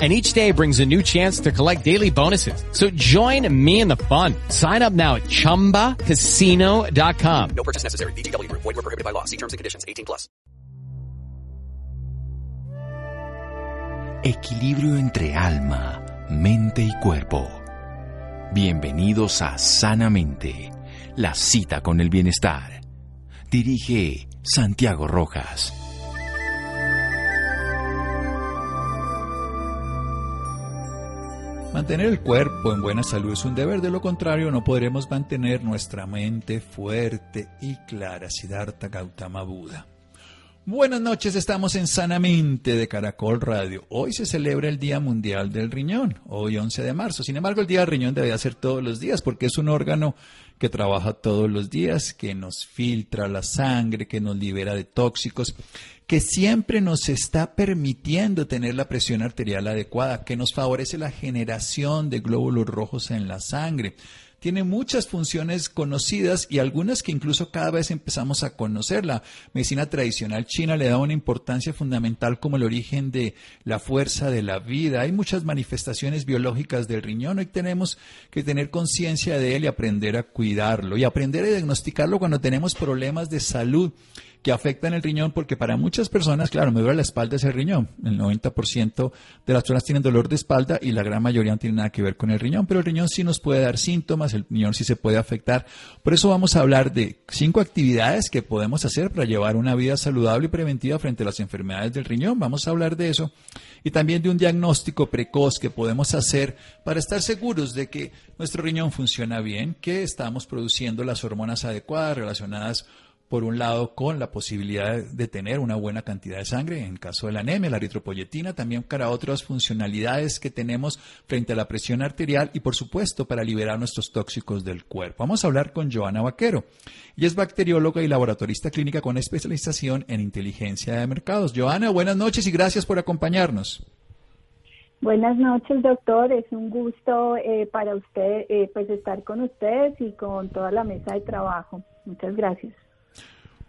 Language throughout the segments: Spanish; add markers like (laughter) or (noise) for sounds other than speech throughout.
and each day brings a new chance to collect daily bonuses. So join me in the fun. Sign up now at ChumbaCasino.com. No purchase necessary. BGW. Void were prohibited by law. See terms and conditions. 18 plus. Equilibrio entre alma, mente y cuerpo. Bienvenidos a Sanamente, la cita con el bienestar. Dirige Santiago Rojas. Mantener el cuerpo en buena salud es un deber, de lo contrario no podremos mantener nuestra mente fuerte y clara. Siddhartha Gautama Buda. Buenas noches, estamos en Sanamente de Caracol Radio. Hoy se celebra el Día Mundial del Riñón, hoy 11 de marzo. Sin embargo, el Día del Riñón debería ser todos los días porque es un órgano que trabaja todos los días, que nos filtra la sangre, que nos libera de tóxicos, que siempre nos está permitiendo tener la presión arterial adecuada, que nos favorece la generación de glóbulos rojos en la sangre. Tiene muchas funciones conocidas y algunas que incluso cada vez empezamos a conocer. La medicina tradicional china le da una importancia fundamental como el origen de la fuerza de la vida. Hay muchas manifestaciones biológicas del riñón. Hoy tenemos que tener conciencia de él y aprender a cuidarlo y aprender a diagnosticarlo cuando tenemos problemas de salud que afectan el riñón porque para muchas personas, claro, me duele la espalda es el riñón. El 90% de las personas tienen dolor de espalda y la gran mayoría no tiene nada que ver con el riñón, pero el riñón sí nos puede dar síntomas, el riñón sí se puede afectar. Por eso vamos a hablar de cinco actividades que podemos hacer para llevar una vida saludable y preventiva frente a las enfermedades del riñón. Vamos a hablar de eso y también de un diagnóstico precoz que podemos hacer para estar seguros de que nuestro riñón funciona bien, que estamos produciendo las hormonas adecuadas relacionadas por un lado, con la posibilidad de tener una buena cantidad de sangre, en caso de la anemia, la eritropoyetina, también para otras funcionalidades que tenemos frente a la presión arterial y, por supuesto, para liberar nuestros tóxicos del cuerpo. Vamos a hablar con Joana Vaquero. Ella es bacterióloga y laboratorista clínica con especialización en inteligencia de mercados. Joana, buenas noches y gracias por acompañarnos. Buenas noches, doctor. Es un gusto eh, para usted eh, pues estar con ustedes y con toda la mesa de trabajo. Muchas gracias.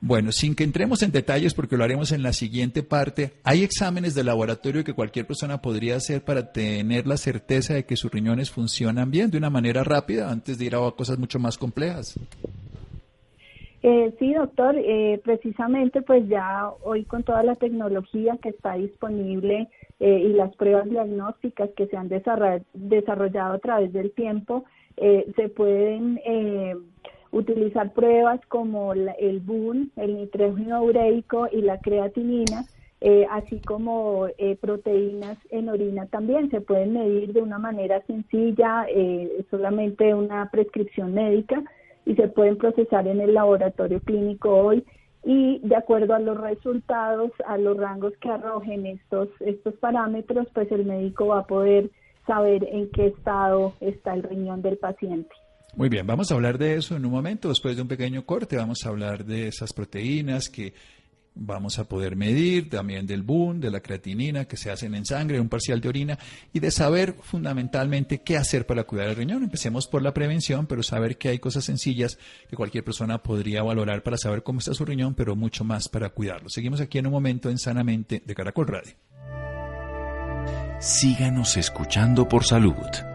Bueno, sin que entremos en detalles porque lo haremos en la siguiente parte, hay exámenes de laboratorio que cualquier persona podría hacer para tener la certeza de que sus riñones funcionan bien de una manera rápida antes de ir a cosas mucho más complejas. Eh, sí, doctor, eh, precisamente pues ya hoy con toda la tecnología que está disponible eh, y las pruebas diagnósticas que se han desarrollado a través del tiempo, se pueden utilizar pruebas como el BUN, el nitrógeno ureico y la creatinina, eh, así como eh, proteínas en orina también se pueden medir de una manera sencilla, eh, solamente una prescripción médica y se pueden procesar en el laboratorio clínico hoy y de acuerdo a los resultados, a los rangos que arrojen estos, estos parámetros, pues el médico va a poder saber en qué estado está el riñón del paciente. Muy bien, vamos a hablar de eso en un momento, después de un pequeño corte, vamos a hablar de esas proteínas que vamos a poder medir, también del BUN, de la creatinina que se hacen en sangre, un parcial de orina, y de saber fundamentalmente qué hacer para cuidar el riñón. Empecemos por la prevención, pero saber que hay cosas sencillas que cualquier persona podría valorar para saber cómo está su riñón, pero mucho más para cuidarlo. Seguimos aquí en un momento en Sanamente de Caracol Radio. Síganos escuchando por salud.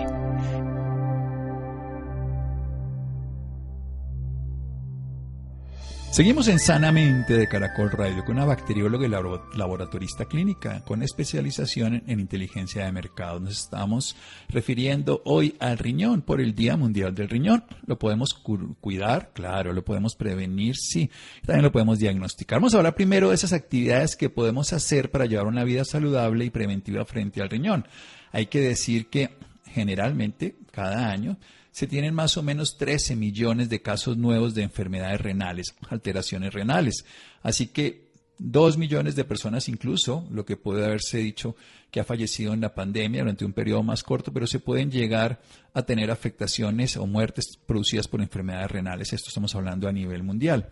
Seguimos en Sanamente de Caracol Radio con una bacterióloga y laboratorista clínica con especialización en inteligencia de mercado. Nos estamos refiriendo hoy al riñón por el Día Mundial del Riñón. ¿Lo podemos cuidar? Claro. ¿Lo podemos prevenir? Sí. También lo podemos diagnosticar. Vamos a hablar primero de esas actividades que podemos hacer para llevar una vida saludable y preventiva frente al riñón. Hay que decir que generalmente cada año se tienen más o menos 13 millones de casos nuevos de enfermedades renales, alteraciones renales. Así que 2 millones de personas incluso, lo que puede haberse dicho que ha fallecido en la pandemia durante un periodo más corto, pero se pueden llegar a tener afectaciones o muertes producidas por enfermedades renales. Esto estamos hablando a nivel mundial.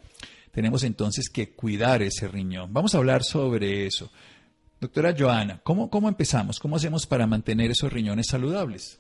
Tenemos entonces que cuidar ese riñón. Vamos a hablar sobre eso. Doctora Joana, ¿cómo, cómo empezamos? ¿Cómo hacemos para mantener esos riñones saludables?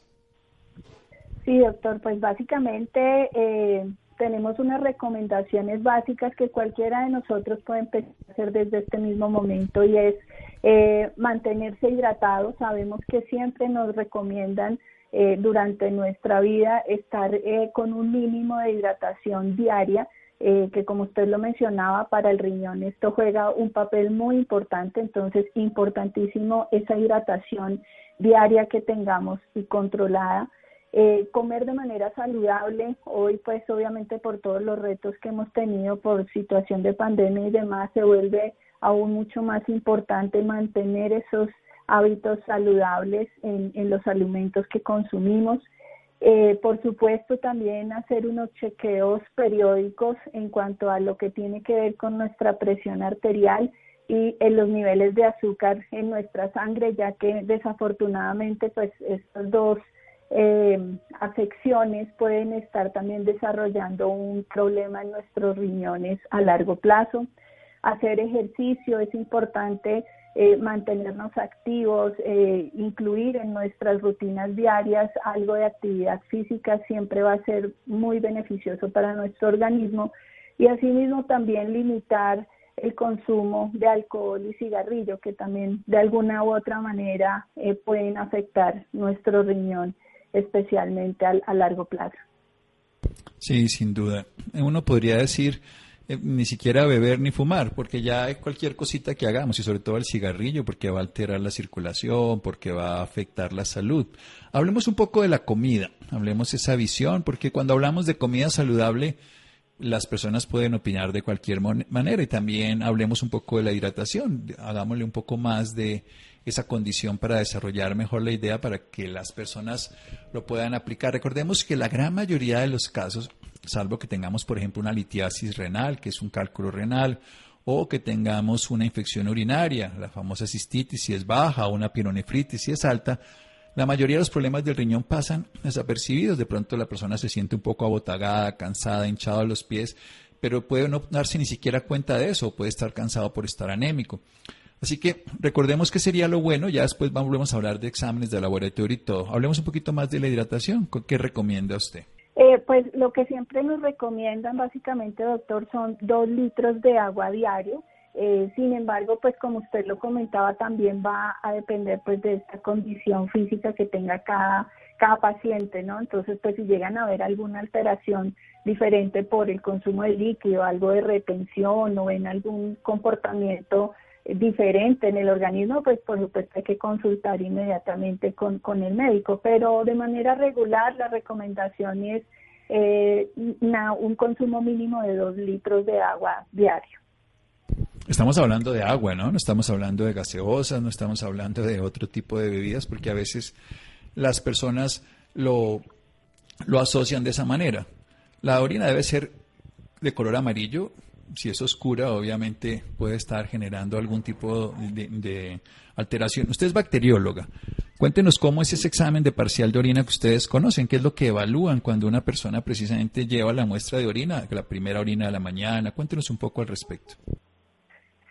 Sí, doctor, pues básicamente eh, tenemos unas recomendaciones básicas que cualquiera de nosotros puede empezar a hacer desde este mismo momento y es eh, mantenerse hidratado. Sabemos que siempre nos recomiendan eh, durante nuestra vida estar con un mínimo de hidratación diaria. que como usted lo mencionaba, para el riñón esto juega un papel muy importante, entonces importantísimo esa hidratación diaria que tengamos y controlada. Eh, comer de manera saludable, hoy pues obviamente por todos los retos que hemos tenido por situación de pandemia y demás, se vuelve aún mucho más importante mantener esos hábitos saludables en, los alimentos que consumimos. Eh, por supuesto, también hacer unos chequeos periódicos en cuanto a lo que tiene que ver con nuestra presión arterial y en los niveles de azúcar en nuestra sangre, ya que desafortunadamente pues estos dos eh, afecciones pueden estar también desarrollando un problema en nuestros riñones a largo plazo. Hacer ejercicio es importante, eh, mantenernos activos, eh, incluir en nuestras rutinas diarias algo de actividad física siempre va a ser muy beneficioso para nuestro organismo y asimismo también limitar el consumo de alcohol y cigarrillo que también de alguna u otra manera eh, pueden afectar nuestro riñón especialmente a, largo plazo. Sí, sin duda. Uno podría decir eh, ni siquiera beber ni fumar, porque ya cualquier cosita que hagamos, y sobre todo el cigarrillo, porque va a alterar la circulación, porque va a afectar la salud. Hablemos un poco de la comida, hablemos esa visión, porque cuando hablamos de comida saludable, las personas pueden opinar de cualquier manera y también hablemos un poco de la hidratación, hagámosle un poco más de esa condición para desarrollar mejor la idea para que las personas lo puedan aplicar. Recordemos que la gran mayoría de los casos, salvo que tengamos, por ejemplo, una litiasis renal, que es un cálculo renal, o que tengamos una infección urinaria, la famosa cistitis si es baja, o una pironefritis si es alta, la mayoría de los problemas del riñón pasan desapercibidos. De pronto la persona se siente un poco abotagada, cansada, hinchada a los pies, pero puede no darse ni siquiera cuenta de eso, puede estar cansado por estar anémico. Así que recordemos que sería lo bueno, ya después vamos a hablar de exámenes de laboratorio y todo. Hablemos un poquito más de la hidratación. ¿Qué recomienda usted? Eh, pues lo que siempre nos recomiendan básicamente, doctor, son dos litros de agua diario. Eh, sin embargo, pues como usted lo comentaba, también va a depender pues de esta condición física que tenga cada, cada paciente, ¿no? Entonces, pues si llegan a ver alguna alteración diferente por el consumo de líquido, algo de retención o en algún comportamiento diferente en el organismo, pues por supuesto hay que consultar inmediatamente con, con el médico, pero de manera regular la recomendación es eh, un consumo mínimo de dos litros de agua diario. Estamos hablando de agua, ¿no? No estamos hablando de gaseosas, no estamos hablando de otro tipo de bebidas, porque a veces las personas lo, lo asocian de esa manera. La orina debe ser de color amarillo, si es oscura, obviamente puede estar generando algún tipo de, alteración. Usted es bacterióloga. Cuéntenos cómo es ese examen de parcial de orina que ustedes conocen, qué es lo que evalúan cuando una persona precisamente lleva la muestra de orina, la primera orina de la mañana. Cuéntenos un poco al respecto.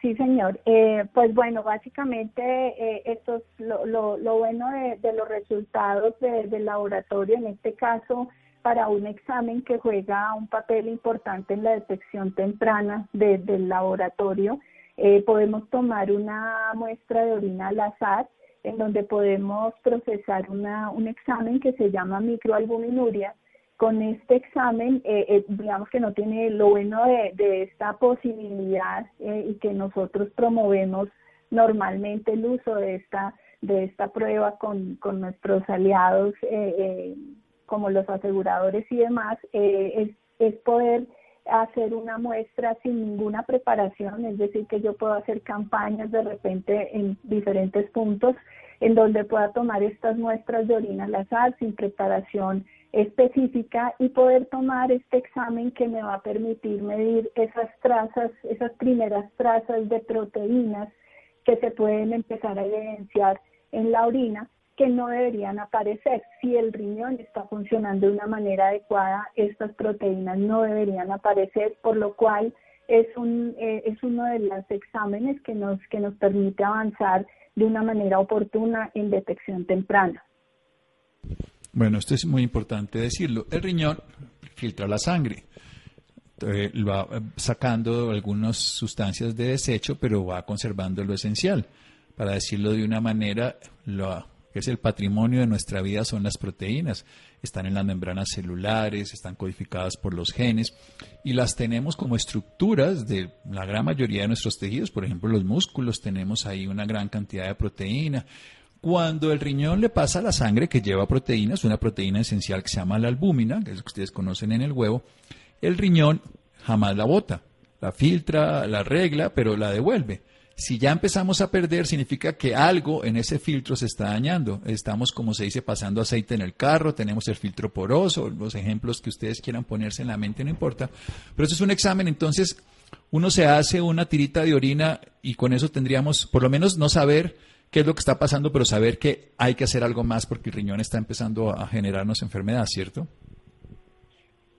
Sí, señor. Eh, pues bueno, básicamente eh, esto es lo, lo, bueno de, los resultados del laboratorio, en este caso para un examen que juega un papel importante en la detección temprana del laboratorio. Eh, podemos tomar una muestra de orina al azar en donde podemos procesar una, un examen que se llama microalbuminuria con este examen, eh, eh, digamos que no tiene lo bueno de, esta posibilidad eh, y que nosotros promovemos normalmente el uso de esta, de esta prueba con, con nuestros aliados como los aseguradores y demás, es, es poder hacer una muestra sin ninguna preparación, es decir, que yo puedo hacer campañas de repente en diferentes puntos en donde pueda tomar estas muestras de orina al azar sin preparación específica y poder tomar este examen que me va a permitir medir esas trazas, esas primeras trazas de proteínas que se pueden empezar a evidenciar en la orina que no deberían aparecer. Si el riñón está funcionando de una manera adecuada, estas proteínas no deberían aparecer, por lo cual es, un, eh, es uno de los exámenes que nos, que nos permite avanzar de una manera oportuna en detección temprana. Bueno, esto es muy importante decirlo. El riñón filtra la sangre, eh, va sacando algunas sustancias de desecho, pero va conservando lo esencial. Para decirlo de una manera, lo que es el patrimonio de nuestra vida son las proteínas. Están en las membranas celulares, están codificadas por los genes y las tenemos como estructuras de la gran mayoría de nuestros tejidos. Por ejemplo, los músculos tenemos ahí una gran cantidad de proteína. Cuando el riñón le pasa la sangre que lleva proteínas, una proteína esencial que se llama la albúmina, que es lo que ustedes conocen en el huevo, el riñón jamás la bota, la filtra, la regla, pero la devuelve. Si ya empezamos a perder, significa que algo en ese filtro se está dañando. Estamos, como se dice, pasando aceite en el carro, tenemos el filtro poroso, los ejemplos que ustedes quieran ponerse en la mente, no importa. Pero eso es un examen, entonces uno se hace una tirita de orina y con eso tendríamos, por lo menos, no saber qué es lo que está pasando, pero saber que hay que hacer algo más porque el riñón está empezando a generarnos enfermedad, ¿cierto?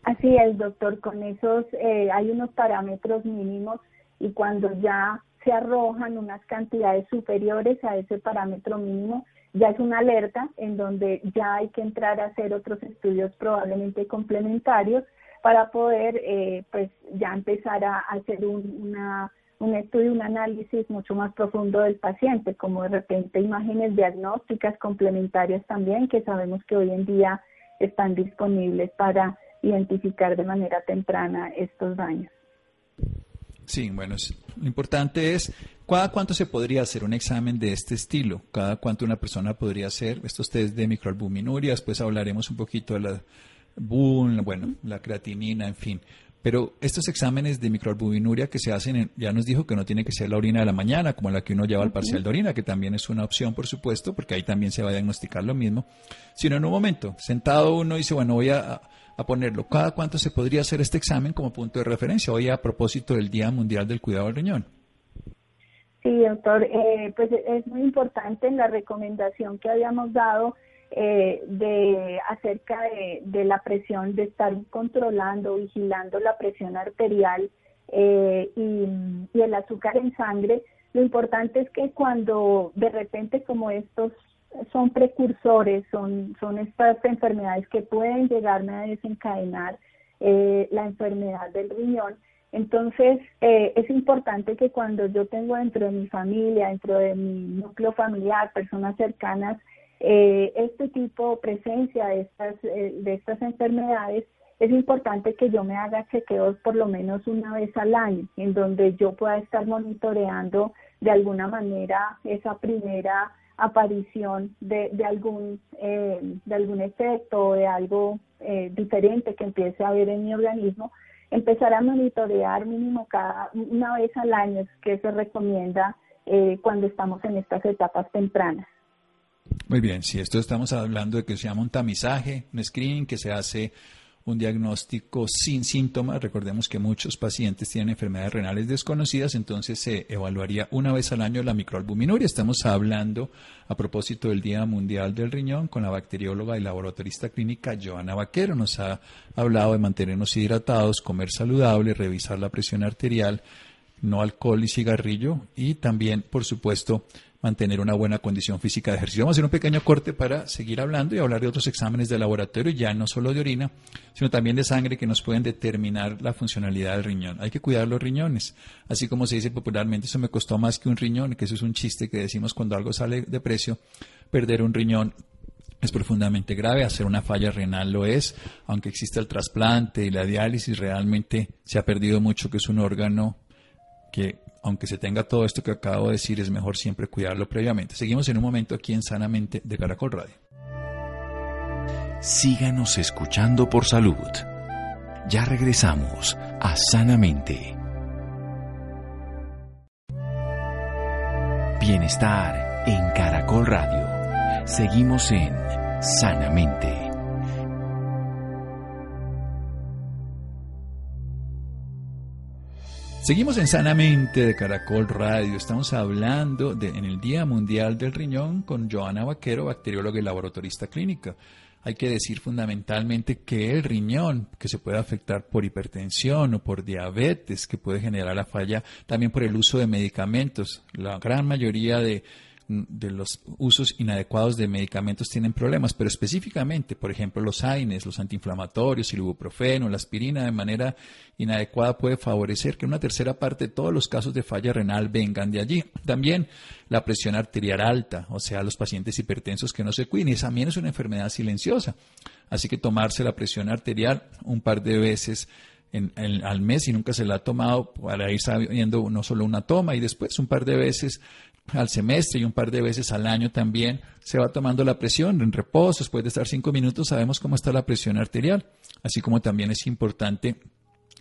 Así es, doctor. Con esos eh, hay unos parámetros mínimos y cuando ya se arrojan unas cantidades superiores a ese parámetro mínimo, ya es una alerta en donde ya hay que entrar a hacer otros estudios probablemente complementarios para poder eh, pues ya empezar a hacer una un estudio, un análisis mucho más profundo del paciente, como de repente imágenes diagnósticas complementarias también, que sabemos que hoy en día están disponibles para identificar de manera temprana estos daños. Sí, bueno, lo importante es cada cuánto se podría hacer un examen de este estilo, cada cuánto una persona podría hacer estos test de microalbuminuria, después hablaremos un poquito de la BUN, bueno, la creatinina, en fin. Pero estos exámenes de microalbuminuria que se hacen, ya nos dijo que no tiene que ser la orina de la mañana, como la que uno lleva al parcial de orina, que también es una opción, por supuesto, porque ahí también se va a diagnosticar lo mismo, sino en un momento, sentado uno dice, bueno, voy a, ponerlo. ¿Cada cuánto se podría hacer este examen como punto de referencia? Hoy a propósito del Día Mundial del Cuidado del Riñón. Sí, doctor, eh, pues es muy importante en la recomendación que habíamos dado eh, de acerca de, la presión, de estar controlando, vigilando la presión arterial eh, y, el azúcar en sangre. Lo importante es que cuando de repente como estos son precursores, son, son estas enfermedades que pueden llegarme a desencadenar eh, la enfermedad del riñón, entonces, es importante que cuando yo tengo dentro de mi familia, dentro de mi núcleo familiar, personas cercanas eh, este tipo, presencia de estas, eh, de estas enfermedades, es importante que yo me haga chequeos por lo menos una vez al año, en donde yo pueda estar monitoreando de alguna manera esa primera aparición de, de algún eh, de algún efecto o de algo eh, diferente que empiece a haber en mi organismo empezar a monitorear mínimo cada una vez al año que se recomienda cuando estamos en estas etapas tempranas. Muy bien, si esto estamos hablando de que se llama un tamizaje, un screening que se hace un diagnóstico sin síntomas. Recordemos que muchos pacientes tienen enfermedades renales desconocidas, entonces se evaluaría una vez al año la microalbuminuria. Estamos hablando a propósito del Día Mundial del Riñón con la bacterióloga y laboratorista clínica Joana Vaquero. Nos ha hablado de mantenernos hidratados, comer saludable, revisar la presión arterial, no alcohol y cigarrillo y también, por supuesto, mantener una buena condición física de ejercicio. Vamos a hacer un pequeño corte para seguir hablando y hablar de otros exámenes de laboratorio, ya no solo de orina, sino también de sangre que nos pueden determinar la funcionalidad del riñón. Hay que cuidar los riñones, así como se dice popularmente, eso me costó más que un riñón, que eso es un chiste que decimos cuando algo sale de precio, perder un riñón es profundamente grave. Hacer una falla renal lo es, aunque existe el trasplante y la diálisis, realmente se ha perdido mucho, que es un órgano que, aunque se tenga todo esto que acabo de decir, es mejor siempre cuidarlo previamente. Seguimos en un momento aquí en Sanamente de Caracol Radio. Síganos escuchando por salud. Ya regresamos a Sanamente. Bienestar en Caracol Radio. Seguimos en Sanamente. Seguimos en Sanamente de Caracol Radio. Estamos hablando de, en el Día Mundial del Riñón con Joana Vaquero, bacterióloga y laboratorista clínica. Hay que decir fundamentalmente que el riñón, que se puede afectar por hipertensión o por diabetes, que puede generar la falla también por el uso de medicamentos. La gran mayoría de de los usos inadecuados de medicamentos tienen problemas, pero específicamente, por ejemplo, los AINES, los antiinflamatorios, el ibuprofeno, la aspirina, de manera inadecuada puede favorecer que una tercera parte de todos los casos de falla renal vengan de allí. También la presión arterial alta, o sea, los pacientes hipertensos que no se cuiden, y también es una enfermedad silenciosa. Así que tomarse la presión arterial un par de veces al mes y nunca se la ha tomado para ir sabiendo no solo una toma y después un par de veces al semestre y un par de veces al año también se va tomando la presión en reposo, después de estar cinco minutos sabemos cómo está la presión arterial, así como también es importante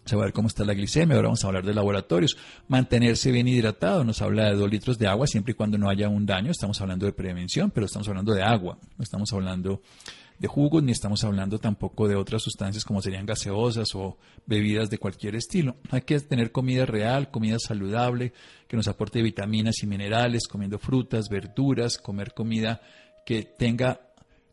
saber cómo está la glicemia, ahora vamos a hablar de laboratorios, mantenerse bien hidratado, nos habla de dos litros de agua siempre y cuando no haya un daño, estamos hablando de prevención, pero estamos hablando de agua, no estamos hablando de jugos, ni estamos hablando tampoco de otras sustancias como serían gaseosas o bebidas de cualquier estilo. Hay que tener comida real, comida saludable, que nos aporte vitaminas y minerales, comiendo frutas, verduras, comer comida que tenga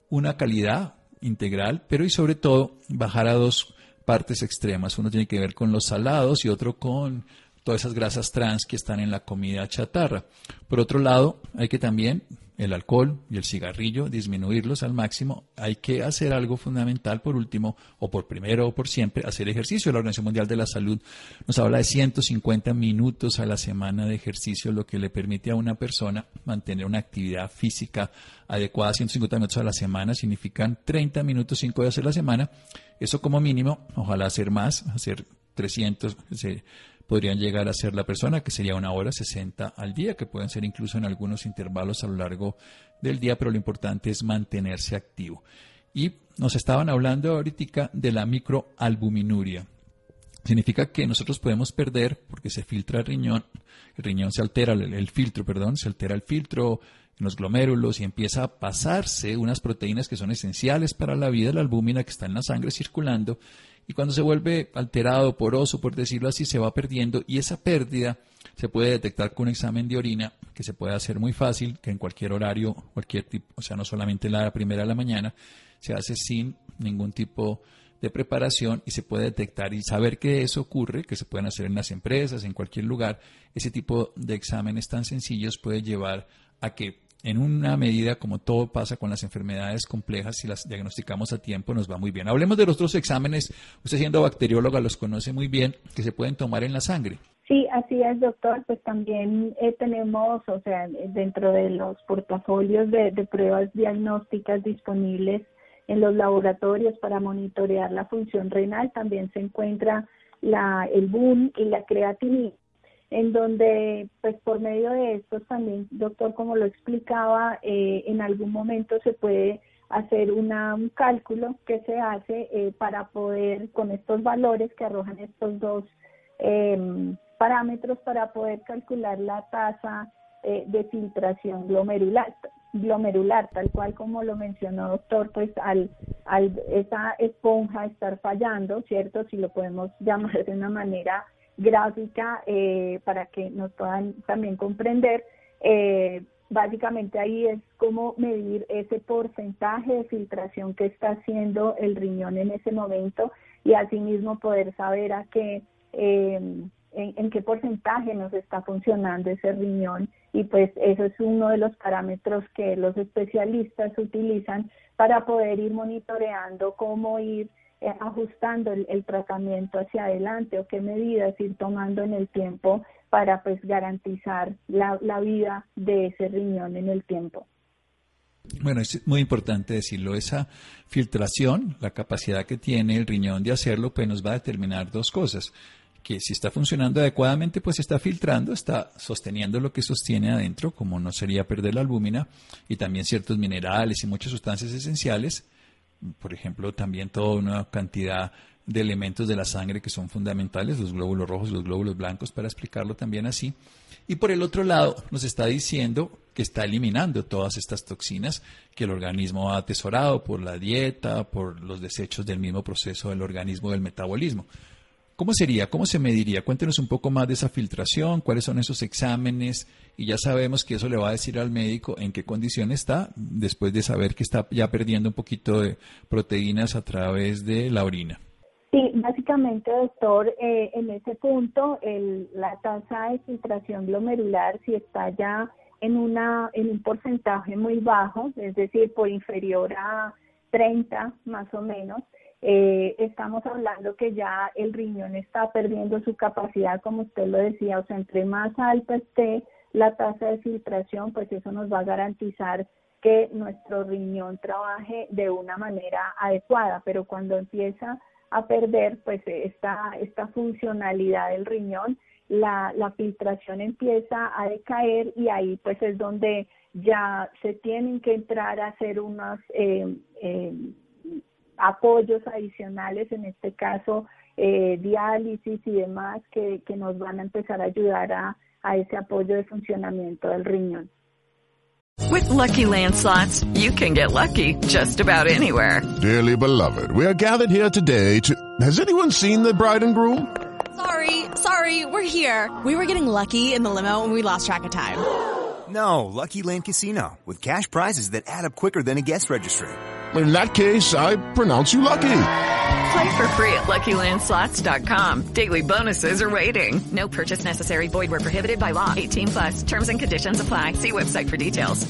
una calidad integral, pero y sobre todo bajar a dos partes extremas. Uno tiene que ver con los salados y otro con todas esas grasas trans que están en la comida chatarra. Por otro lado, hay que también el alcohol y el cigarrillo, disminuirlos al máximo. Hay que hacer algo fundamental, por último, o por primero o por siempre, hacer ejercicio. La Organización Mundial de la Salud nos habla de 150 minutos a la semana de ejercicio, lo que le permite a una persona mantener una actividad física adecuada. 150 minutos a la semana significan 30 minutos, 5 días a la semana. Eso como mínimo, ojalá hacer más, hacer 300, podrían llegar a ser la persona, que sería una hora 60 al día, que pueden ser incluso en algunos intervalos a lo largo del día, pero lo importante es mantenerse activo. Y nos estaban hablando ahorita de la microalbuminuria. Significa que nosotros podemos perder, porque se filtra el riñón, el riñón se altera, el, filtro, perdón, se altera el filtro en los glomérulos y empieza a pasarse unas proteínas que son esenciales para la vida, la albúmina que está en la sangre circulando, y cuando se vuelve alterado, poroso, por decirlo así, se va perdiendo y esa pérdida se puede detectar con un examen de orina que se puede hacer muy fácil, que en cualquier horario, cualquier tipo, o sea, no solamente la primera de la mañana, se hace sin ningún tipo de preparación y se puede detectar y saber que eso ocurre, que se pueden hacer en las empresas, en cualquier lugar, ese tipo de exámenes tan sencillos puede llevar a que en una medida, como todo pasa con las enfermedades complejas, si las diagnosticamos a tiempo, nos va muy bien. Hablemos de los otros exámenes, usted siendo bacterióloga los conoce muy bien, que se pueden tomar en la sangre. Sí, así es, doctor. Pues también eh, tenemos, o sea, dentro de los portafolios de, pruebas diagnósticas disponibles en los laboratorios para monitorear la función renal, también se encuentra la, el BUN y la creatinina en donde pues por medio de estos también, doctor, como lo explicaba, eh, en algún momento se puede hacer una, un cálculo que se hace eh, para poder, con estos valores que arrojan estos dos em, parámetros, para poder calcular la tasa eh, de filtración glomerular, glomerular, tal cual como lo mencionó doctor, pues al, al esa esponja estar fallando, ¿cierto? Si lo podemos (laughs) llamar de una manera gráfica eh, para que nos puedan también comprender. Eh, básicamente ahí es como medir ese porcentaje de filtración que está haciendo el riñón en ese momento y asimismo poder saber a qué, eh, en, qué porcentaje nos está funcionando ese riñón y pues eso es uno de los parámetros que los especialistas utilizan para poder ir monitoreando cómo ir ajustando el, tratamiento hacia adelante o qué medidas ir tomando en el tiempo para pues garantizar la, la vida de ese riñón en el tiempo. Bueno, es muy importante decirlo, esa filtración, la capacidad que tiene el riñón de hacerlo, pues nos va a determinar dos cosas que si está funcionando adecuadamente, pues está filtrando, está sosteniendo lo que sostiene adentro, como no sería perder la albúmina, y también ciertos minerales y muchas sustancias esenciales, por ejemplo, también toda una cantidad de elementos de la sangre que son fundamentales, los glóbulos rojos, los glóbulos blancos, para explicarlo también así. Y por el otro lado, nos está diciendo que está eliminando todas estas toxinas que el organismo ha atesorado por la dieta, por los desechos del mismo proceso del organismo del metabolismo. ¿Cómo sería? ¿Cómo se mediría? Cuéntenos un poco más de esa filtración, cuáles son esos exámenes y ya sabemos que eso le va a decir al médico en qué condición está después de saber que está ya perdiendo un poquito de proteínas a través de la orina. Sí, básicamente, doctor, eh, en ese punto la tasa de filtración glomerular si está ya en, una, en un porcentaje muy bajo, es decir, por inferior a 30 más o menos, eh, estamos hablando que ya el riñón está perdiendo su capacidad, como usted lo decía, o sea, entre más alta esté la tasa de filtración, pues eso nos va a garantizar que nuestro riñón trabaje de una manera adecuada, pero cuando empieza a perder pues esta, esta funcionalidad del riñón, la, la filtración empieza a decaer y ahí pues es donde ya se tienen que entrar a hacer unas eh, eh, apoyos adicionales, en este caso eh, diálisis y demás, que, que nos van a empezar a ayudar a, a ese apoyo de funcionamiento del riñón. With lucky landslots, you can get lucky just about anywhere. Dearly beloved, we are gathered here today to. Has anyone seen the bride and groom? Sorry, sorry, we're here. We were getting lucky in the limo and we lost track of time. No, Lucky Land Casino, with cash prizes that add up quicker than a guest registry in that case, I pronounce you lucky. Play for free at LuckyLandSlots.com. Daily bonuses are waiting. No purchase necessary. Void were prohibited by law. 18 plus. Terms and conditions apply. See website for details.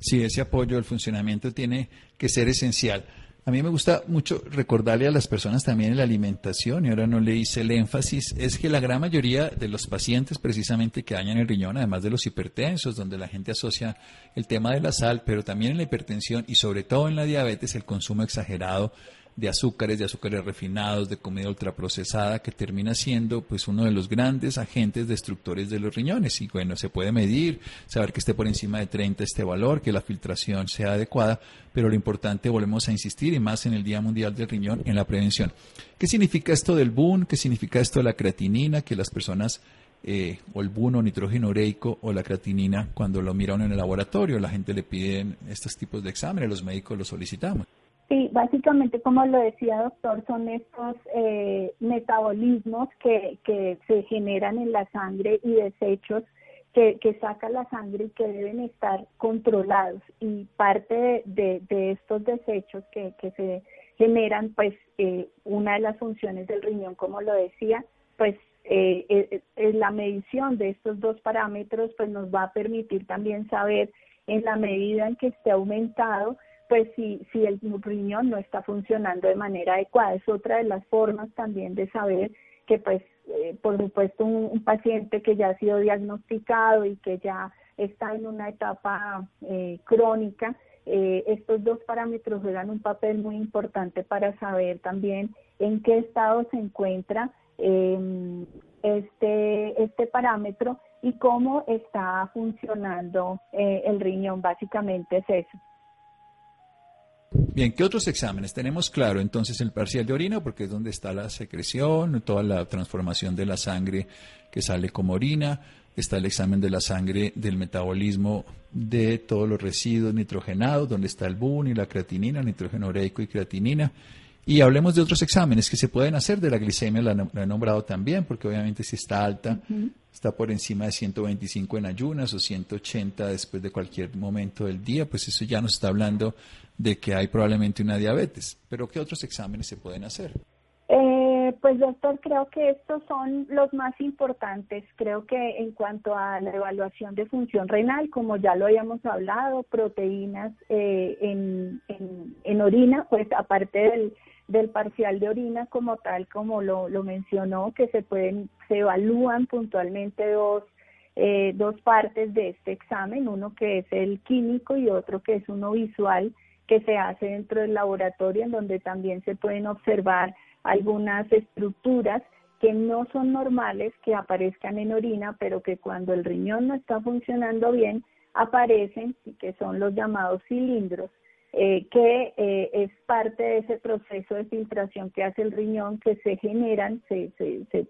Sí, ese apoyo al funcionamiento tiene que ser esencial. A mí me gusta mucho recordarle a las personas también en la alimentación, y ahora no le hice el énfasis, es que la gran mayoría de los pacientes precisamente que dañan el riñón, además de los hipertensos, donde la gente asocia el tema de la sal, pero también en la hipertensión y sobre todo en la diabetes, el consumo exagerado de azúcares, de azúcares refinados, de comida ultraprocesada, que termina siendo pues uno de los grandes agentes destructores de los riñones. Y bueno, se puede medir, saber que esté por encima de 30 este valor, que la filtración sea adecuada, pero lo importante, volvemos a insistir, y más en el Día Mundial del Riñón, en la prevención. ¿Qué significa esto del BUN? ¿Qué significa esto de la creatinina? Que las personas eh, o el BUN o nitrógeno ureico o la creatinina, cuando lo miran en el laboratorio, la gente le pide estos tipos de exámenes, los médicos los solicitamos. Sí, básicamente, como lo decía doctor, son estos eh, metabolismos que, que se generan en la sangre y desechos que, que saca la sangre y que deben estar controlados. Y parte de, de, estos desechos que, que, se generan, pues eh, una de las funciones del riñón, como lo decía, pues eh, eh, eh, la medición de estos dos parámetros, pues nos va a permitir también saber en la medida en que esté aumentado, pues si, si el riñón no está funcionando de manera adecuada. Es otra de las formas también de saber que pues eh, por supuesto un, paciente que ya ha sido diagnosticado y que ya está en una etapa eh, crónica, eh, estos dos parámetros juegan un papel muy importante para saber también en qué estado se encuentra em, este, este parámetro y cómo está funcionando el riñón. Básicamente es eso. Bien, ¿qué otros exámenes? Tenemos claro entonces el parcial de orina, porque es donde está la secreción, toda la transformación de la sangre que sale como orina. Está el examen de la sangre del metabolismo de todos los residuos nitrogenados, donde está el BUN y la creatinina, nitrógeno ureico y creatinina. Y hablemos de otros exámenes que se pueden hacer de la glicemia, la, he nombrado también, porque obviamente si está alta, está por encima de 125 en ayunas o 180 después de cualquier momento del día, pues eso ya nos está hablando de que hay probablemente una diabetes. Pero ¿qué otros exámenes se pueden hacer? Eh, pues doctor, creo que estos son los más importantes. Creo que en cuanto a la evaluación de función renal, como ya lo habíamos hablado, proteínas eh, en, en, orina, pues aparte del, del parcial de orina como tal, como lo, lo mencionó, que se pueden, se evalúan puntualmente dos eh, dos partes de este examen, uno que es el químico y otro que es uno visual que se hace dentro del laboratorio en donde también se pueden observar algunas estructuras que no son normales que aparezcan en orina, pero que cuando el riñón no está funcionando bien aparecen y que son los llamados cilindros, eh, que eh, es parte de ese proceso de filtración que hace el riñón que se generan, se, se, se,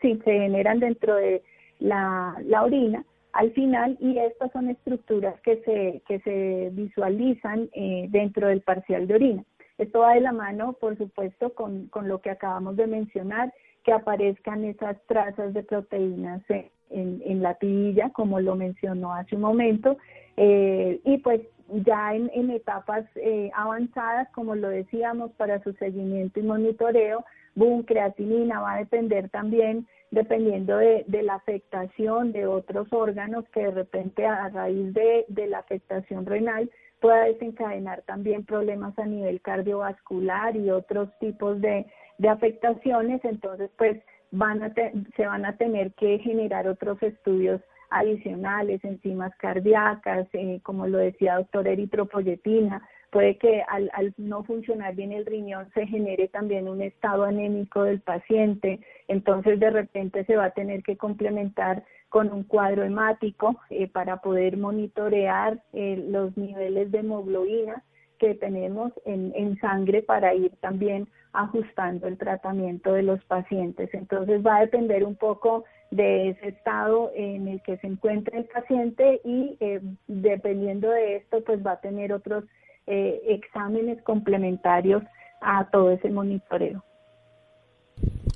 sí, se generan dentro de la, la orina al final y estas son estructuras que se, que se visualizan eh, dentro del parcial de orina. Esto va de la mano, por supuesto, con, con lo que acabamos de mencionar, que aparezcan esas trazas de proteínas en, en la tirilla, como lo mencionó hace un momento, eh, y pues ya en, en etapas eh, avanzadas, como lo decíamos, para su seguimiento y monitoreo, boom, creatinina va a depender también dependiendo de, la afectación de otros órganos que de repente a raíz de, la afectación renal pueda desencadenar también problemas a nivel cardiovascular y otros tipos de, afectaciones, entonces pues van a se van a tener que generar otros estudios adicionales, enzimas cardíacas, eh, como lo decía doctor eritropoyetina, puede que al, al, no funcionar bien el riñón se genere también un estado anémico del paciente, entonces de repente se va a tener que complementar con un cuadro hemático eh, para poder monitorear eh, los niveles de hemoglobina que tenemos en, en sangre para ir también ajustando el tratamiento de los pacientes. Entonces va a depender un poco de ese estado en el que se encuentra el paciente y eh, dependiendo de esto pues va a tener otros eh, exámenes complementarios a todo ese monitoreo.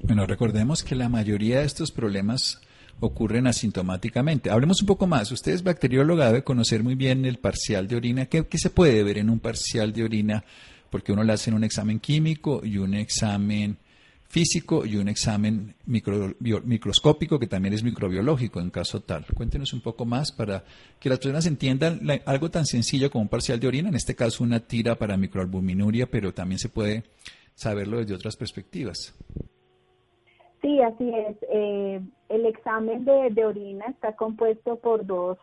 Bueno, recordemos que la mayoría de estos problemas ocurren asintomáticamente. Hablemos un poco más. Usted es bacterióloga, debe conocer muy bien el parcial de orina. ¿Qué, se puede ver en un parcial de orina? Porque uno le hace un examen químico y un examen físico y un examen microscópico que también es microbiológico en caso tal. Cuéntenos un poco más para que las personas entiendan algo tan sencillo como un parcial de orina, en este caso una tira para microalbuminuria, pero también se puede saberlo desde otras perspectivas. Sí, así es. Eh, el examen de, orina está compuesto por dos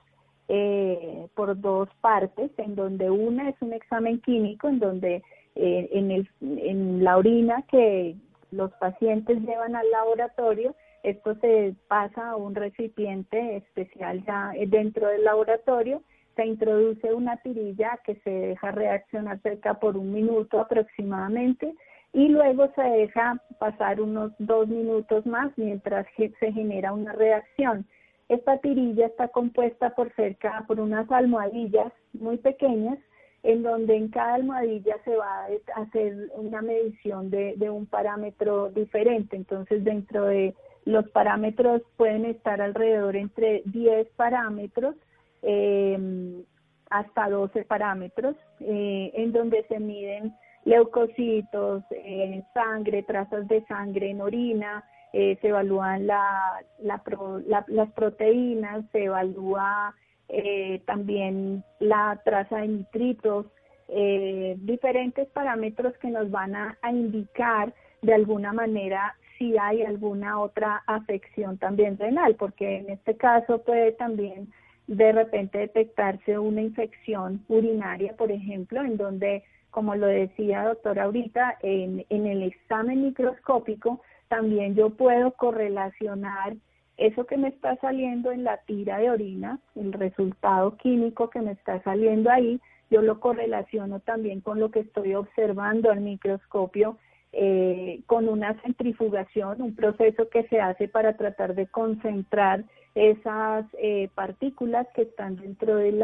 eh, por dos partes, en donde una es un examen químico, en donde eh, en, el, en la orina que los pacientes llevan al laboratorio, esto se pasa a un recipiente especial ya dentro del laboratorio, se introduce una tirilla que se deja reaccionar cerca por un minuto aproximadamente y luego se deja pasar unos dos minutos más mientras se genera una reacción. Esta tirilla está compuesta por cerca por unas almohadillas muy pequeñas en donde en cada almohadilla se va a hacer una medición de, un parámetro diferente. Entonces, dentro de los parámetros pueden estar alrededor entre 10 parámetros em, hasta 12 parámetros, eh, en donde se miden leucocitos, eh, sangre, trazas de sangre en orina, eh, se evalúan la, las proteínas, se evalúa eh, también la traza de nitritos, eh, diferentes parámetros que nos van a, indicar de alguna manera si hay alguna otra afección también renal, porque en este caso puede también de repente detectarse una infección urinaria, por ejemplo, en donde, como lo decía doctora ahorita, en, en el examen microscópico también yo puedo correlacionar eso que me está saliendo en la tira de orina, el resultado químico que me está saliendo ahí, yo lo correlaciono también con lo que estoy observando al microscopio, eh, con una centrifugación, un proceso que se hace para tratar de concentrar esas eh, partículas que están dentro del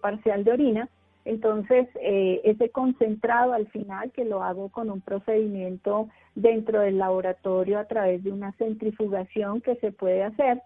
parcial de orina entonces, eh, ese concentrado al final, que lo hago con un procedimiento dentro del laboratorio a través de una centrifugación que se puede hacer,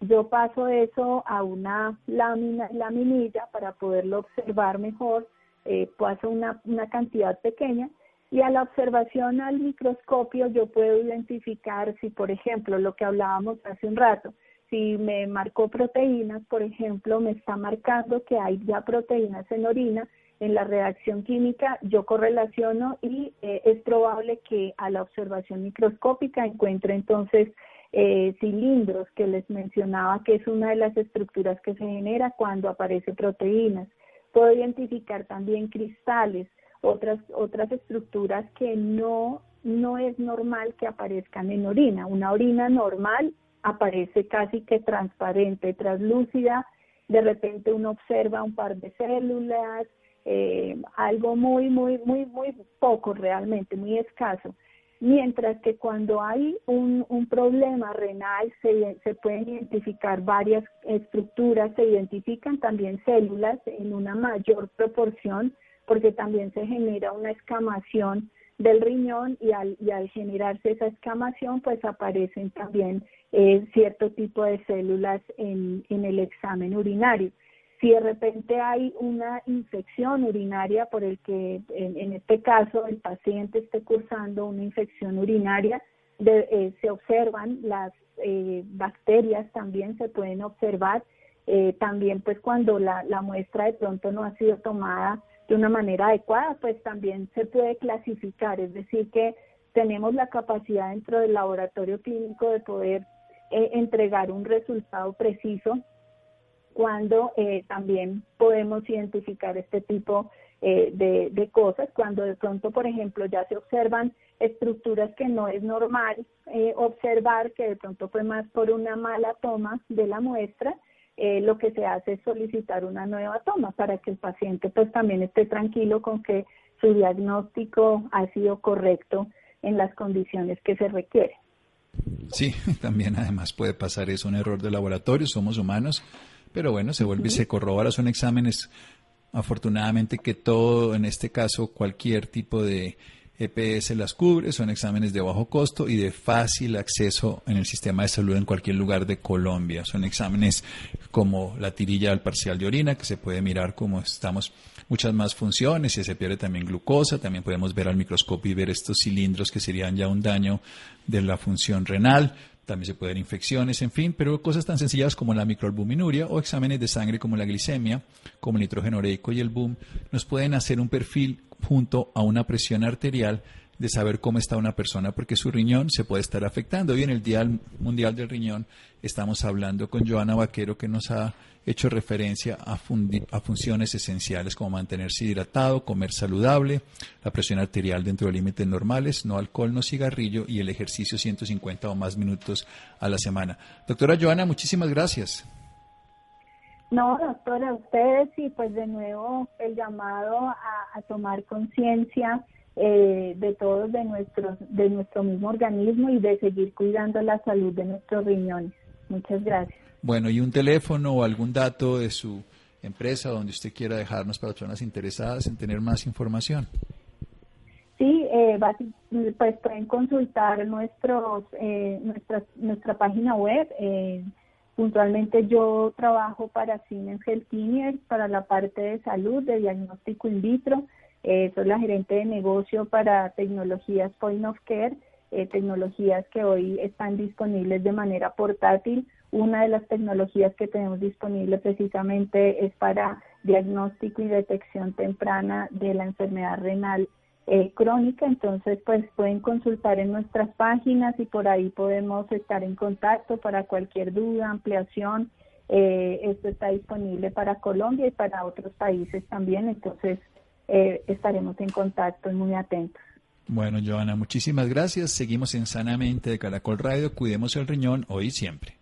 yo paso eso a una lámina, laminilla para poderlo observar mejor, eh, paso una, una cantidad pequeña y a la observación al microscopio yo puedo identificar si, por ejemplo, lo que hablábamos hace un rato, si me marcó proteínas, por ejemplo, me está marcando que hay ya proteínas en orina, en la reacción química yo correlaciono y eh, es probable que a la observación microscópica encuentre entonces eh, cilindros que les mencionaba que es una de las estructuras que se genera cuando aparece proteínas. Puedo identificar también cristales, otras, otras estructuras que no, no es normal que aparezcan en orina. Una orina normal aparece casi que transparente, translúcida, de repente uno observa un par de células, eh, algo muy, muy, muy, muy poco realmente, muy escaso. Mientras que cuando hay un, un problema renal se, se pueden identificar varias estructuras, se identifican también células en una mayor proporción, porque también se genera una escamación del riñón y al, y al generarse esa escamación, pues aparecen también eh, cierto tipo de células en, en el examen urinario. Si de repente hay una infección urinaria por el que en, este caso el paciente esté cursando una infección urinaria, eh, se observan las eh, bacterias también se pueden observar. Eh, también pues cuando la, la muestra de pronto no ha sido tomada de una manera adecuada, pues también se puede clasificar. Es decir, que tenemos la capacidad dentro del laboratorio clínico de poder entregar un resultado preciso cuando eh, también podemos identificar este tipo eh, de, cosas, cuando de pronto, por ejemplo, ya se observan estructuras que no es normal eh, observar, que de pronto fue más por una mala toma de la muestra, lo que se hace es solicitar una nueva toma para que el paciente pues también esté tranquilo con que su diagnóstico ha sido correcto en las condiciones que se requieren. Sí, (laughs) también además puede pasar eso, un error de laboratorio, somos humanos pero bueno, se vuelve y se corrobora, son exámenes, afortunadamente que todo, en este caso, cualquier tipo de EPS las cubre, son exámenes de bajo costo y de fácil acceso en el sistema de salud en cualquier lugar de Colombia. Son exámenes como la tirilla al parcial de orina, que se puede mirar cómo estamos muchas más funciones, y se pierde también glucosa, también podemos ver al microscopio y ver estos cilindros que serían ya un daño de la función renal, también se pueden infecciones, en fin, pero cosas tan sencillas como la microalbuminuria o exámenes de sangre como la glicemia, como el nitrógeno ureico y el boom, nos pueden hacer un perfil junto a una presión arterial de saber cómo está una persona, porque su riñón se puede estar afectando. Hoy en el Día Mundial del Riñón estamos hablando con Joana Vaquero, que nos ha hecho referencia a, a, funciones esenciales como mantenerse hidratado, comer saludable, la presión arterial dentro de límites normales, no alcohol, no cigarrillo y el ejercicio 150 o más minutos a la semana. Doctora Joana, muchísimas gracias. No, doctora, a ustedes y pues de nuevo el llamado a, tomar conciencia eh, de todos de nuestros de nuestro mismo organismo y de seguir cuidando la salud de nuestros riñones. Muchas gracias. Bueno, y un teléfono o algún dato de su empresa donde usted quiera dejarnos para personas interesadas en tener más información. Sí, eh, pues pueden consultar nuestros, eh, nuestra, nuestra página web. Eh, puntualmente yo trabajo para Siemens Healthineers, para la parte de salud, de diagnóstico in vitro. Eh, soy la gerente de negocio para tecnologías Point of Care, eh, tecnologías que hoy están disponibles de manera portátil una de las tecnologías que tenemos disponible precisamente es para diagnóstico y detección temprana de la enfermedad renal eh, crónica, entonces pues pueden consultar en nuestras páginas y por ahí podemos estar en contacto para cualquier duda, ampliación. Eh, esto está disponible para Colombia y para otros países también, entonces eh, estaremos en contacto y muy atentos. Bueno, Joana, muchísimas gracias. Seguimos en Sanamente de Caracol Radio. Cuidemos el riñón hoy y siempre.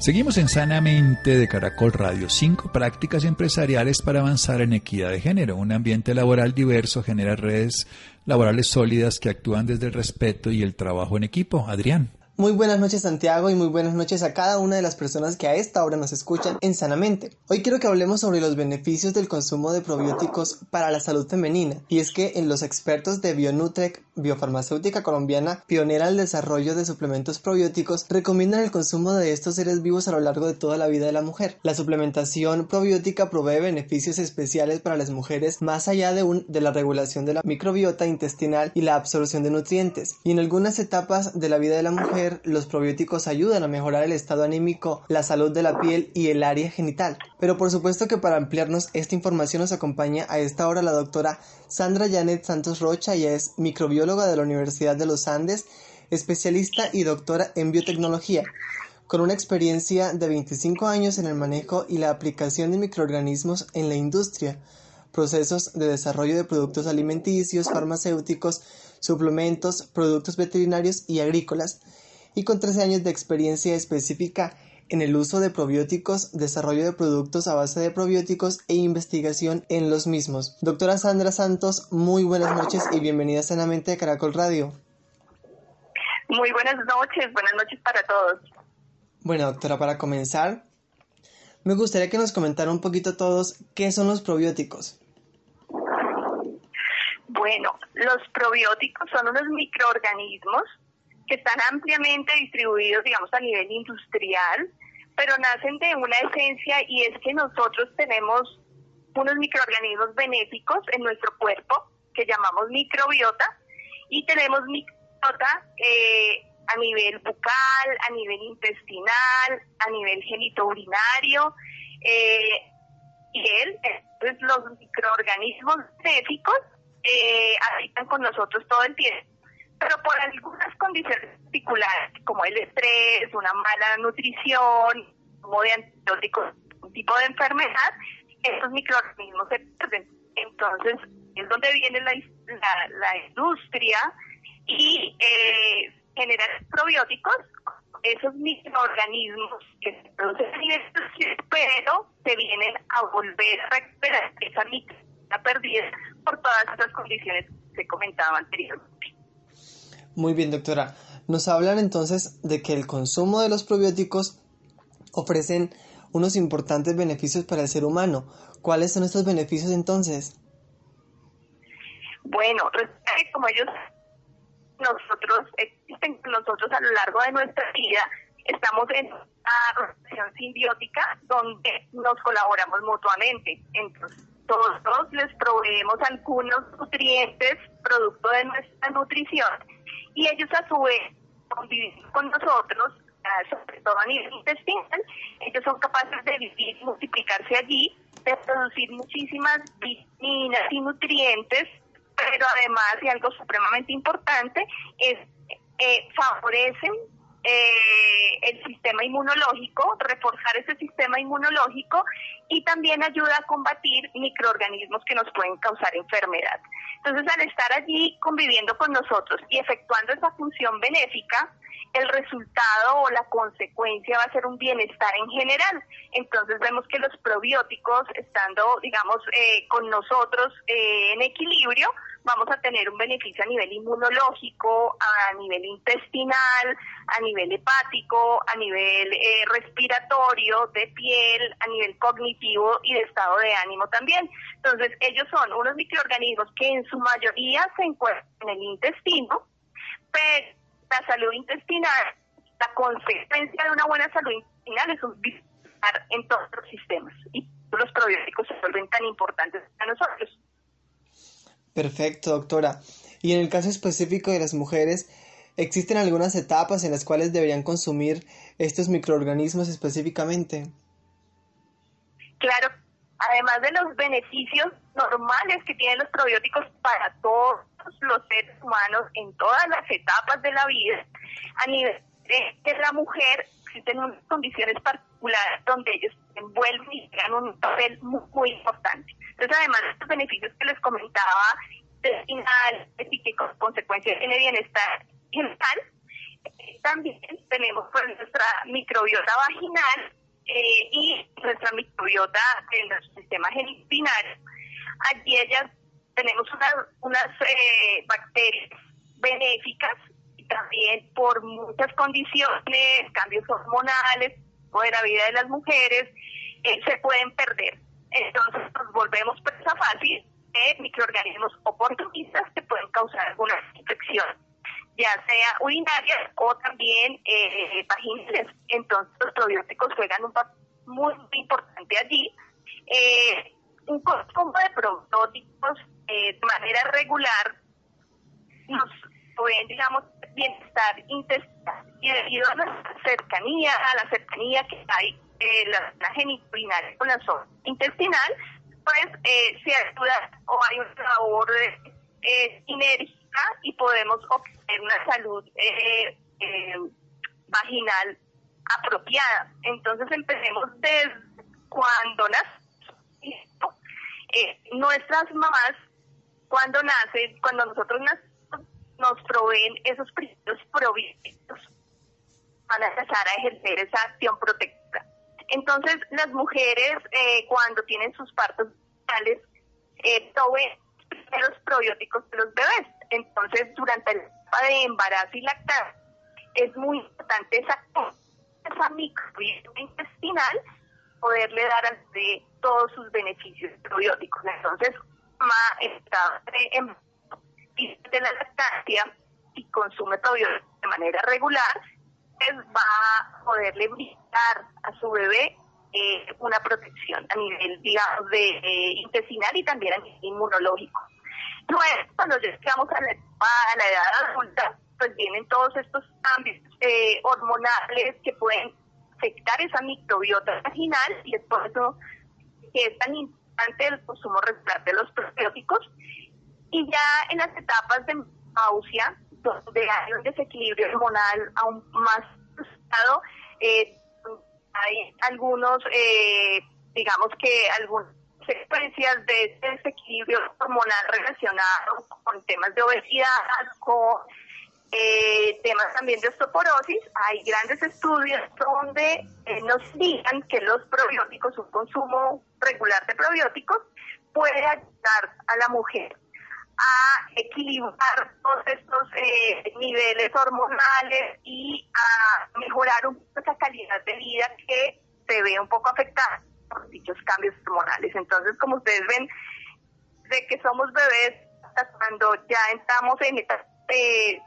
Seguimos en Sanamente de Caracol Radio. Cinco prácticas empresariales para avanzar en equidad de género. Un ambiente laboral diverso genera redes laborales sólidas que actúan desde el respeto y el trabajo en equipo. Adrián. Muy buenas noches Santiago y muy buenas noches a cada una de las personas que a esta hora nos escuchan en Sanamente. Hoy quiero que hablemos sobre los beneficios del consumo de probióticos para la salud femenina. Y es que en los expertos de Bionutrec, biofarmacéutica colombiana, pionera el desarrollo de suplementos probióticos, recomiendan el consumo de estos seres vivos a lo largo de toda la vida de la mujer. La suplementación probiótica provee beneficios especiales para las mujeres más allá de, un, de la regulación de la microbiota intestinal y la absorción de nutrientes. Y en algunas etapas de la vida de la mujer, los probióticos ayudan a mejorar el estado anímico, la salud de la piel y el área genital. Pero por supuesto que para ampliarnos esta información nos acompaña a esta hora la doctora Sandra Janet Santos Rocha, ella es microbióloga de la Universidad de los Andes, especialista y doctora en biotecnología con una experiencia de 25 años en el manejo y la aplicación de microorganismos en la industria, procesos de desarrollo de productos alimenticios, farmacéuticos, suplementos, productos veterinarios y agrícolas, y con 13 años de experiencia específica en el uso de probióticos, desarrollo de productos a base de probióticos e investigación en los mismos. Doctora Sandra Santos, muy buenas noches y bienvenida sanamente a Caracol Radio. Muy buenas noches, buenas noches para todos. Bueno, doctora, para comenzar, me gustaría que nos comentara un poquito todos qué son los probióticos. Bueno, los probióticos son unos microorganismos que están ampliamente distribuidos, digamos, a nivel industrial, pero nacen de una esencia y es que nosotros tenemos unos microorganismos benéficos en nuestro cuerpo que llamamos microbiota y tenemos microbiota eh, a nivel bucal, a nivel intestinal, a nivel genitourinario eh, y él, entonces los microorganismos benéficos eh, habitan con nosotros todo el tiempo pero por algunas condiciones particulares, como el estrés, una mala nutrición, como de antibióticos, un tipo de enfermedad, esos microorganismos se pierden. Entonces, es donde viene la, la, industria y eh, probióticos, esos microorganismos que se producen pero se vienen a volver a recuperar esa microbiota perdida por todas esas condiciones que se comentaba anteriormente. Muy bien, doctora. Nos hablan entonces de que el consumo de los probióticos ofrecen unos importantes beneficios para el ser humano. ¿Cuáles son estos beneficios entonces? Bueno, como ellos nosotros existen nosotros a lo largo de nuestra vida estamos en una relación simbiótica donde nos colaboramos mutuamente. Entonces, todos les proveemos algunos nutrientes producto de nuestra nutrición y ellos a su vez conviviendo con nosotros, ah, sobre todo a nivel intestinal, ellos son capaces de vivir y multiplicarse allí, de producir muchísimas vitaminas y nutrientes, pero además, y algo supremamente importante, es eh, favorecen eh, el sistema inmunológico, reforzar ese sistema inmunológico y también ayuda a combatir microorganismos que nos pueden causar enfermedad. Entonces, al estar allí conviviendo con nosotros y efectuando esa función benéfica, el resultado o la consecuencia va a ser un bienestar en general. Entonces vemos que los probióticos, estando, digamos, eh, con nosotros eh, en equilibrio, vamos a tener un beneficio a nivel inmunológico, a nivel intestinal, a nivel hepático, a nivel eh, respiratorio, de piel, a nivel cognitivo y de estado de ánimo también. Entonces, ellos son unos microorganismos que en su mayoría se encuentran en el intestino, pero la salud intestinal, la consecuencia de una buena salud intestinal es un bienestar en todos los sistemas y los probióticos se vuelven tan importantes para nosotros. Perfecto, doctora. Y en el caso específico de las mujeres, ¿existen algunas etapas en las cuales deberían consumir estos microorganismos específicamente? Claro, además de los beneficios normales que tienen los probióticos para todos los seres humanos en todas las etapas de la vida, a nivel de, la mujer existen unas condiciones particulares donde ellos se envuelven y juegan un papel muy, importante. Entonces, además de estos beneficios que les comentaba, intestinal y que con consecuencia tiene bienestar general, eh, también tenemos pues, nuestra microbiota vaginal eh, y nuestra microbiota en nuestro sistema genitinario. Allí ellas tenemos unas eh, bacterias benéficas y también por muchas condiciones, cambios hormonales, o de la vida de las mujeres, eh, se pueden perder. Entonces nos volvemos presa fácil de microorganismos oportunistas que pueden causar alguna infección, ya sea urinaria o también eh, vaginales. Entonces los probióticos juegan un papel muy, importante allí. Eh, un consumo de probióticos eh, de manera regular nos pueden, digamos, bienestar intestinal y debido a la cercanía, a la cercanía que hay eh, la, la con la zona intestinal, pues eh, se ayuda o hay una labor eh, y podemos obtener una salud eh, eh, vaginal apropiada. Entonces empecemos desde cuando nacemos. Eh, nuestras mamás, cuando nacen, cuando nosotros nacemos, nos proveen esos primeros probióticos van a empezar a ejercer esa acción protectora. Entonces, las mujeres, eh, cuando tienen sus partos vitales, eh, proveen los probióticos de los bebés. Entonces, durante etapa de embarazo y lactancia, es muy importante esa, esa microbiota intestinal poderle dar al bebé todos sus beneficios probióticos. Entonces, ma, está en de la lactancia y consume probióticos de manera regular, pues va a poderle brindar a su bebé eh, una protección a nivel, digamos, de eh, intestinal y también a nivel inmunológico. Luego, cuando llegamos a la, a la edad adulta, pues vienen todos estos cambios eh, hormonales que pueden afectar esa microbiota vaginal y es por eso que es tan importante el consumo regular de los probióticos. Y ya en las etapas de menopausia, donde hay un desequilibrio hormonal aún más asustado, eh, hay algunos, eh, digamos que algunas secuencias de este desequilibrio hormonal relacionado con temas de obesidad, con eh, temas también de osteoporosis. Hay grandes estudios donde eh, nos digan que los probióticos, un consumo regular de probióticos, puede ayudar a la mujer a equilibrar todos estos eh, niveles hormonales y a mejorar un poco esa calidad de vida que se ve un poco afectada por dichos cambios hormonales. Entonces, como ustedes ven, de que somos bebés hasta cuando ya entramos en etapa de,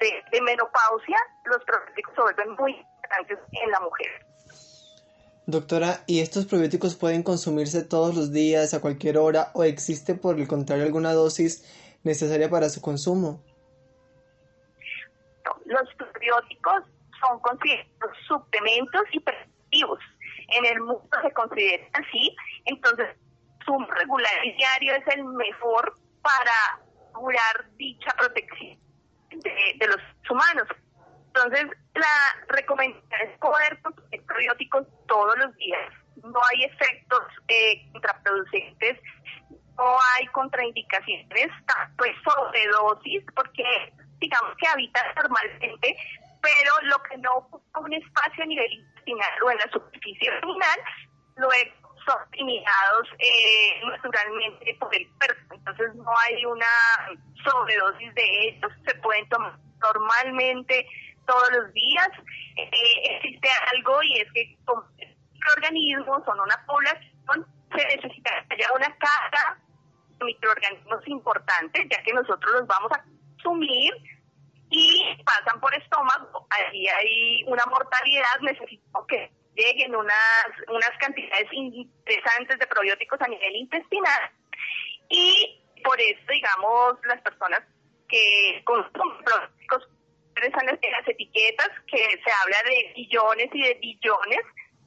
de, de menopausia, los probióticos se vuelven muy importantes en la mujer. Doctora, ¿y estos probióticos pueden consumirse todos los días, a cualquier hora, o existe por el contrario alguna dosis necesaria para su consumo? Los probióticos son considerados suplementos y preventivos. En el mundo se consideran así, entonces su regular diario es el mejor para asegurar dicha protección de, los humanos. Entonces, la recomendación es consumir probióticos todos los días. No hay efectos eh, contraproducentes, no hay contraindicaciones, tanto es sobredosis, porque digamos que habita normalmente, pero lo que no ocupa un espacio a nivel intestinal o en la superficie abdominal, luego son eliminados eh, naturalmente por el cuerpo. Entonces no hay una sobredosis de ellos, se pueden tomar normalmente todos los días. Eh, existe algo y es que como microorganismos son una población, se necesita haya una carga de microorganismos importantes, ya que nosotros los vamos a consumir y pasan por estómago. Allí hay una mortalidad, necesitamos que lleguen unas, unas cantidades interesantes de probióticos a nivel intestinal y por eso, digamos, las personas que consumen probióticos en las etiquetas que se habla de billones y de billones,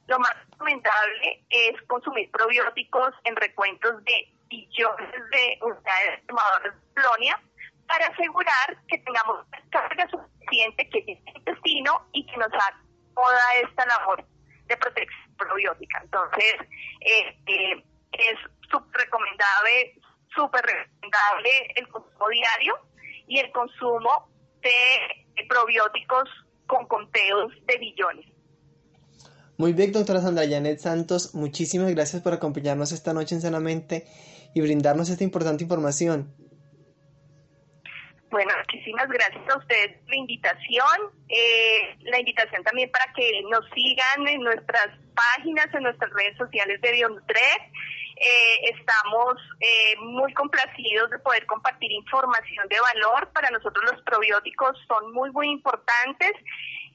lo más recomendable es consumir probióticos en recuentos de billones de unidades tomadoras de colonia para asegurar que tengamos carga suficiente que tiene el intestino y que nos haga toda esta labor de protección probiótica. Entonces, eh, eh, es súper recomendable, súper recomendable el consumo diario y el consumo de probióticos con conteos de billones. Muy bien, doctora Sandra Janet Santos, muchísimas gracias por acompañarnos esta noche en Sanamente y brindarnos esta importante información. Bueno, muchísimas gracias a ustedes por la invitación. Eh, la invitación también para que nos sigan en nuestras páginas, en nuestras redes sociales de Bionutrec. Eh, estamos eh, muy complacidos de poder compartir información de valor. Para nosotros los probióticos son muy, muy importantes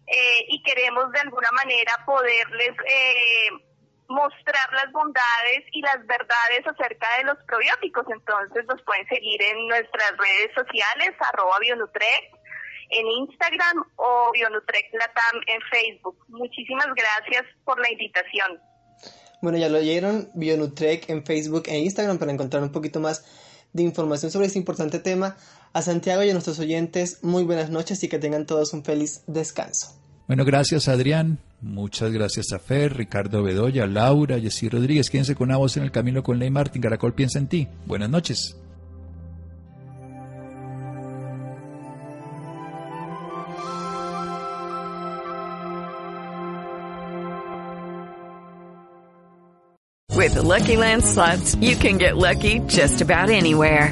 eh, y queremos de alguna manera poderles eh, mostrar las bondades y las verdades acerca de los probióticos. Entonces nos pueden seguir en nuestras redes sociales, arroba Bionutrec, en Instagram o Bionutrec Latam en Facebook. Muchísimas gracias por la invitación. Bueno, ya lo oyeron, Bionutrec en Facebook e Instagram para encontrar un poquito más de información sobre este importante tema. A Santiago y a nuestros oyentes, muy buenas noches y que tengan todos un feliz descanso. Bueno, gracias Adrián, muchas gracias a Fer, Ricardo Bedoya, Laura, Jessy Rodríguez. Quédense con una voz en el camino con Ley Martín. Caracol piensa en ti. Buenas noches. With the Lucky Land slots, you can get lucky just about anywhere.